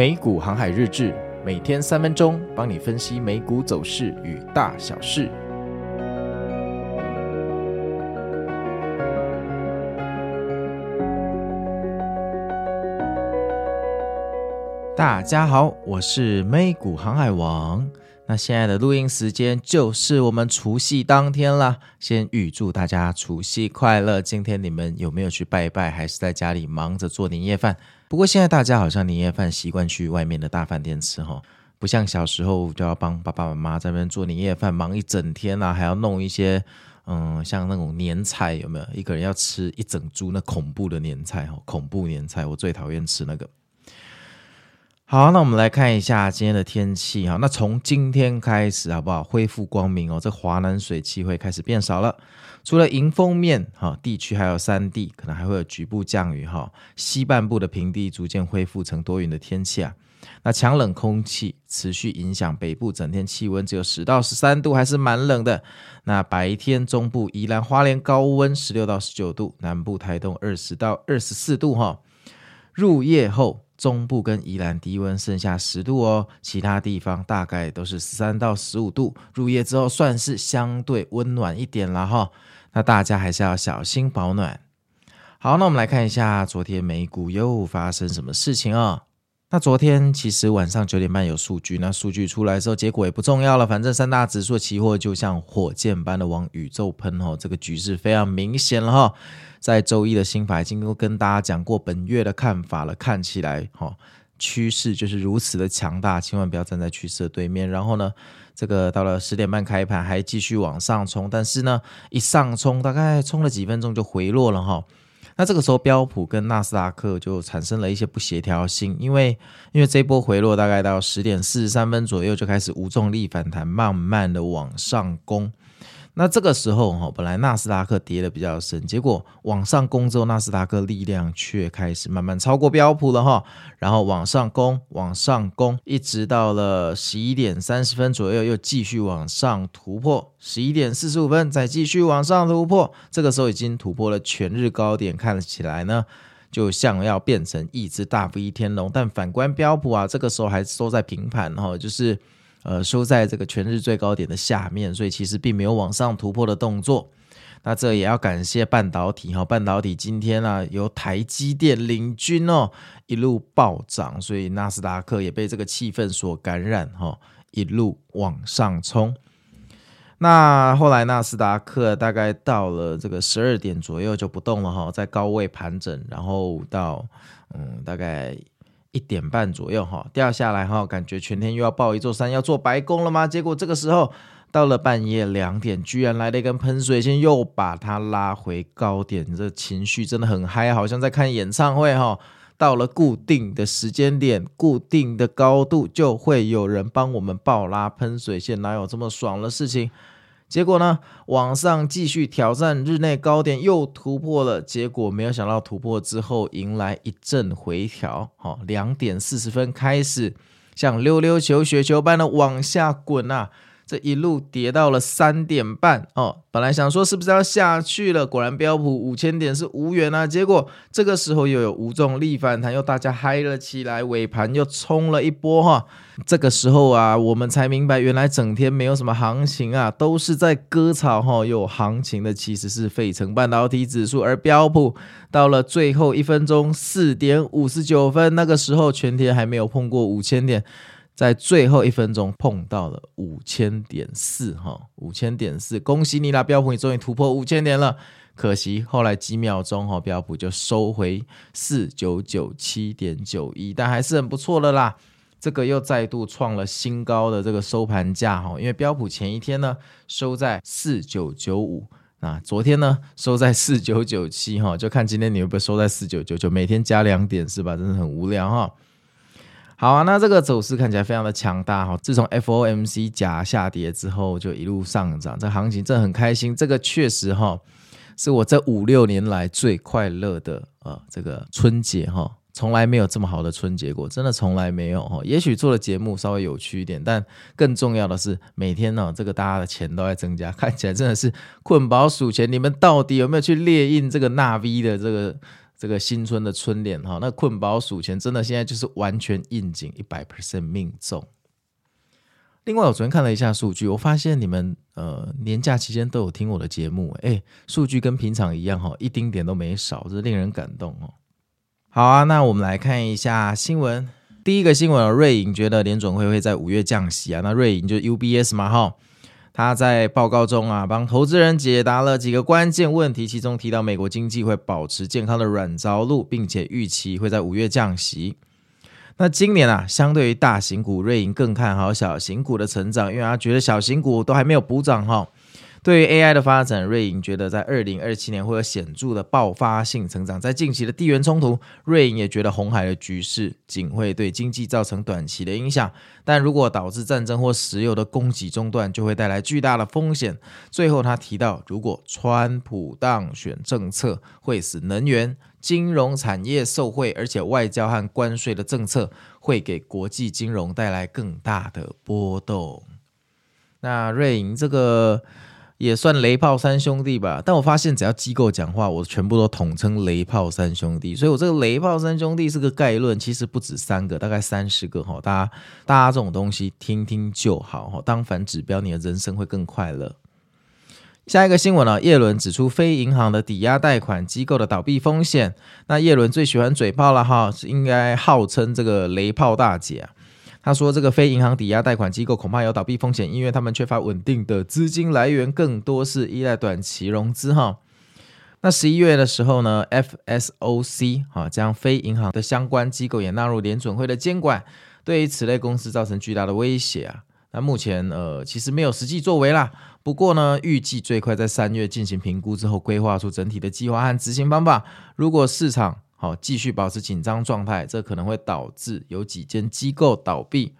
美股航海日志，每天三分钟，帮你分析美股走势与大小事。大家好，我是美股航海王。那现在的录音时间就是我们除夕当天了，先预祝大家除夕快乐。今天你们有没有去拜拜，还是在家里忙着做年夜饭？不过现在大家好像年夜饭习惯去外面的大饭店吃哈，不像小时候就要帮爸爸妈妈在那边做年夜饭，忙一整天啊，还要弄一些嗯，像那种年菜有没有？一个人要吃一整株那恐怖的年菜哈，恐怖年菜，我最讨厌吃那个。好，那我们来看一下今天的天气哈。那从今天开始，好不好？恢复光明哦。这华南水汽会开始变少了，除了迎风面哈地区，还有山地可能还会有局部降雨哈。西半部的平地逐渐恢复成多云的天气啊。那强冷空气持续影响北部，整天气温只有十到十三度，还是蛮冷的。那白天中部宜兰花莲高温十六到十九度，南部台东二十到二十四度哈。入夜后。中部跟宜兰低温剩下十度哦，其他地方大概都是十三到十五度。入夜之后算是相对温暖一点了哈，那大家还是要小心保暖。好，那我们来看一下昨天美股又发生什么事情啊？那昨天其实晚上九点半有数据，那数据出来之后，结果也不重要了，反正三大指数期货就像火箭般的往宇宙喷哦，这个局势非常明显了哈。在周一的新法已经都跟大家讲过本月的看法了，看起来哈趋势就是如此的强大，千万不要站在趋势的对面。然后呢，这个到了十点半开盘还继续往上冲，但是呢一上冲大概冲了几分钟就回落了哈。那这个时候，标普跟纳斯达克就产生了一些不协调性，因为因为这波回落大概到十点四十三分左右就开始无重力反弹，慢慢的往上攻。那这个时候哈，本来纳斯达克跌得比较深，结果往上攻之后，纳斯达克力量却开始慢慢超过标普了哈，然后往上攻，往上攻，一直到了十一点三十分左右，又继续往上突破，十一点四十五分再继续往上突破，这个时候已经突破了全日高点，看起来呢，就像要变成一只大 V 天龙，但反观标普啊，这个时候还收在平盘哈，就是。呃，收在这个全日最高点的下面，所以其实并没有往上突破的动作。那这也要感谢半导体哈，半导体今天啊由台积电领军哦，一路暴涨，所以纳斯达克也被这个气氛所感染哈，一路往上冲。那后来纳斯达克大概到了这个十二点左右就不动了哈，在高位盘整，然后到嗯大概。一点半左右哈，掉下来哈，感觉全天又要抱一座山，要做白工了吗？结果这个时候到了半夜两点，居然来了一根喷水线，又把它拉回高点，这情绪真的很嗨，好像在看演唱会哈。到了固定的时间点、固定的高度，就会有人帮我们爆拉喷水线，哪有这么爽的事情？结果呢，往上继续挑战日内高点，又突破了。结果没有想到突破之后，迎来一阵回调。好，两点四十分开始，像溜溜球、雪球般的往下滚啊！这一路跌到了三点半哦，本来想说是不是要下去了，果然标普五千点是无缘啊。结果这个时候又有无重力反弹，又大家嗨了起来，尾盘又冲了一波哈。这个时候啊，我们才明白，原来整天没有什么行情啊，都是在割草哈。有行情的其实是费城半导体指数，而标普到了最后一分钟四点五十九分，那个时候全天还没有碰过五千点。在最后一分钟碰到了五千点四哈，五千点四，恭喜你啦，标普你终于突破五千点了。可惜后来几秒钟哈，标普就收回四九九七点九一，但还是很不错的啦。这个又再度创了新高的这个收盘价哈，因为标普前一天呢收在四九九五，那昨天呢收在四九九七哈，就看今天你会不会收在四九九九，每天加两点是吧？真的很无聊哈。好啊，那这个走势看起来非常的强大哈。自从 FOMC 假下跌之后，就一路上涨，这行情真的很开心。这个确实哈，是我这五六年来最快乐的啊，这个春节哈，从来没有这么好的春节过，真的从来没有哈。也许做的节目稍微有趣一点，但更重要的是每天呢，这个大家的钱都在增加，看起来真的是困饱数钱。你们到底有没有去列印这个纳 V 的这个？这个新春的春联哈，那困饱数钱真的现在就是完全应景，一百 percent 命中。另外，我昨天看了一下数据，我发现你们呃年假期间都有听我的节目，哎，数据跟平常一样哈，一丁点都没少，这令人感动哦。好啊，那我们来看一下新闻。第一个新闻，瑞银觉得联准会会在五月降息啊，那瑞银就 UBS 嘛哈。他在报告中啊，帮投资人解答了几个关键问题，其中提到美国经济会保持健康的软着陆，并且预期会在五月降息。那今年啊，相对于大型股，瑞银更看好小型股的成长，因为他觉得小型股都还没有补涨哈。对于 AI 的发展，瑞银觉得在二零二七年会有显著的爆发性成长。在近期的地缘冲突，瑞银也觉得红海的局势仅会对经济造成短期的影响，但如果导致战争或石油的供给中断，就会带来巨大的风险。最后，他提到，如果川普当选，政策会使能源、金融产业受惠，而且外交和关税的政策会给国际金融带来更大的波动。那瑞银这个。也算雷炮三兄弟吧，但我发现只要机构讲话，我全部都统称雷炮三兄弟。所以，我这个雷炮三兄弟是个概论，其实不止三个，大概三十个哈。大家，大家这种东西听听就好哈，当反指标，你的人生会更快乐。下一个新闻呢，叶伦指出非银行的抵押贷款机构的倒闭风险。那叶伦最喜欢嘴炮了哈，是应该号称这个雷炮大姐。他说：“这个非银行抵押贷款机构恐怕有倒闭风险，因为他们缺乏稳定的资金来源，更多是依赖短期融资。”哈，那十一月的时候呢，FSOC 哈将非银行的相关机构也纳入联准会的监管，对于此类公司造成巨大的威胁啊。那目前呃其实没有实际作为啦，不过呢，预计最快在三月进行评估之后，规划出整体的计划和执行方法。如果市场好，继续保持紧张状态，这可能会导致有几间机构倒闭。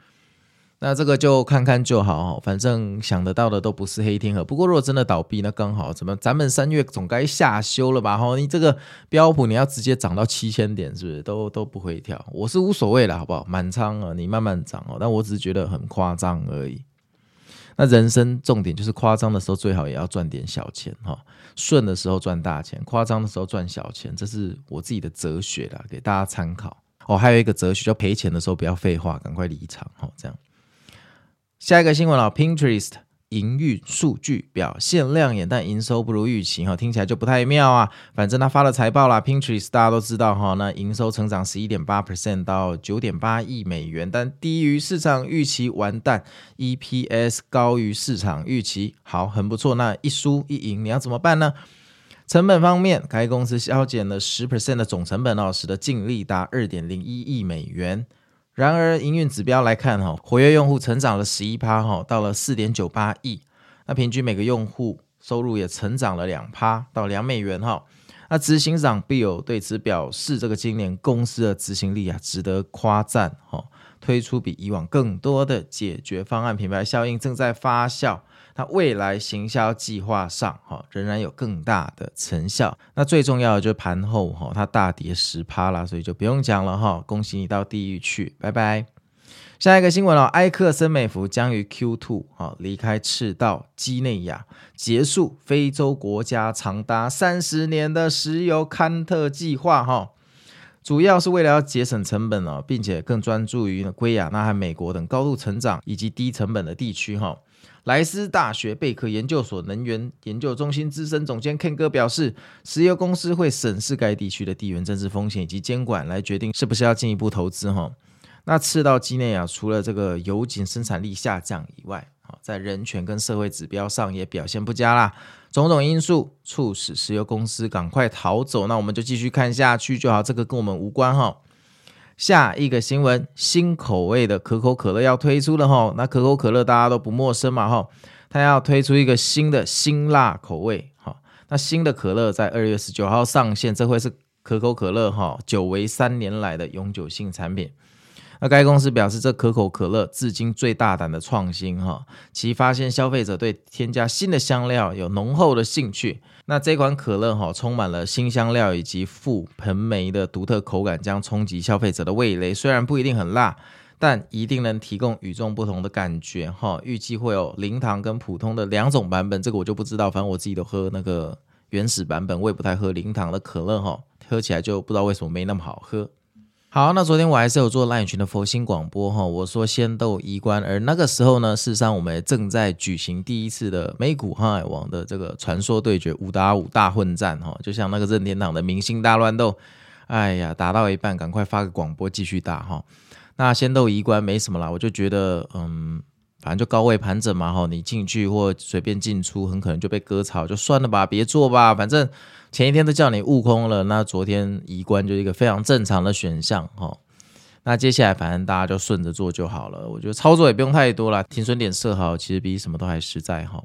那这个就看看就好，反正想得到的都不是黑天鹅。不过如果真的倒闭，那刚好怎么咱们三月总该下修了吧？哈，你这个标普你要直接涨到七千点，是不是都都不会跳？我是无所谓了，好不好？满仓啊，你慢慢涨哦。但我只是觉得很夸张而已。那人生重点就是夸张的时候最好也要赚点小钱哈，顺的时候赚大钱，夸张的时候赚小钱，这是我自己的哲学啦，给大家参考哦。还有一个哲学，叫赔钱的时候不要废话，赶快离场哈。这样，下一个新闻了，Pinterest。营运数据表现亮眼，但营收不如预期哈，听起来就不太妙啊。反正他发了财报啦，Pinterest 大家都知道哈，那营收成长十一点八 percent 到九点八亿美元，但低于市场预期，完蛋。EPS 高于市场预期，好，很不错。那一输一赢，你要怎么办呢？成本方面，该公司削减了十 percent 的总成本哦，使得净利达二点零一亿美元。然而，营运指标来看，哈，活跃用户成长了十一趴，哈，到了四点九八亿。那平均每个用户收入也成长了两趴，到两美元，哈。那执行长 Bill 对此表示，这个今年公司的执行力啊，值得夸赞，哈。推出比以往更多的解决方案，品牌效应正在发酵。那未来行销计划上，哈，仍然有更大的成效。那最重要的就是盘后，哈，它大跌十趴啦，所以就不用讲了，哈。恭喜你到地狱去，拜拜。下一个新闻哦，埃克森美孚将于 Q2 哈离开赤道几内亚，结束非洲国家长达三十年的石油勘特计划，哈。主要是为了要节省成本哦，并且更专注于圭亚那和美国等高度成长以及低成本的地区，哈。莱斯大学贝壳研究所能源研究中心资深总监 Ken 哥表示，石油公司会审视该地区的地缘政治风险以及监管，来决定是不是要进一步投资。哈，那赤道几内亚除了这个油井生产力下降以外，在人权跟社会指标上也表现不佳啦。种种因素促使石油公司赶快逃走。那我们就继续看下去就好，这个跟我们无关哈。下一个新闻，新口味的可口可乐要推出了哈。那可口可乐大家都不陌生嘛哈，它要推出一个新的辛辣口味哈。那新的可乐在二月十九号上线，这会是可口可乐哈久违三年来的永久性产品。那该公司表示，这可口可乐至今最大胆的创新哈，其发现消费者对添加新的香料有浓厚的兴趣。那这款可乐哈，充满了新香料以及覆盆梅的独特口感，将冲击消费者的味蕾。虽然不一定很辣，但一定能提供与众不同的感觉哈。预计会有零糖跟普通的两种版本，这个我就不知道。反正我自己都喝那个原始版本，我也不太喝零糖的可乐哈。喝起来就不知道为什么没那么好喝。好，那昨天我还是有做赖群的佛心广播哈，我说仙斗一关，而那个时候呢，事实上我们正在举行第一次的美股航海王的这个传说对决五打五大混战哈，就像那个任天堂的明星大乱斗，哎呀，打到一半赶快发个广播继续打哈。那仙斗一关没什么啦，我就觉得嗯，反正就高位盘整嘛吼，你进去或随便进出，很可能就被割草，就算了吧，别做吧，反正。前一天都叫你悟空了，那昨天移关就是一个非常正常的选项吼。那接下来反正大家就顺着做就好了，我觉得操作也不用太多了，停损点设好，其实比什么都还实在哈。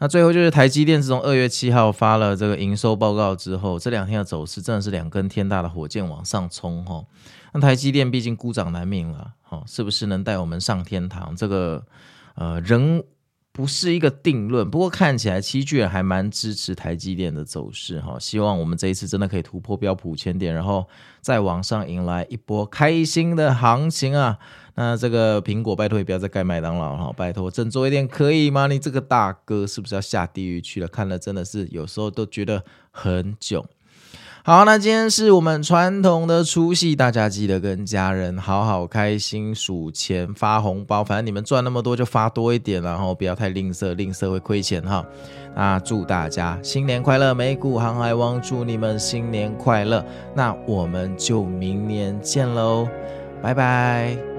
那最后就是台积电，自从二月七号发了这个营收报告之后，这两天的走势真的是两根天大的火箭往上冲吼。那台积电毕竟孤掌难鸣了，哈，是不是能带我们上天堂？这个呃人。不是一个定论，不过看起来七巨人还蛮支持台积电的走势哈，希望我们这一次真的可以突破标普五千点，然后再往上迎来一波开心的行情啊！那这个苹果拜托也不要再盖麦当劳哈，拜托振作一点可以吗？你这个大哥是不是要下地狱去了？看了真的是有时候都觉得很囧。好，那今天是我们传统的除夕，大家记得跟家人好好开心数钱发红包，反正你们赚那么多就发多一点，然后不要太吝啬，吝啬会亏钱哈。那祝大家新年快乐，美股航海王祝你们新年快乐，那我们就明年见喽，拜拜。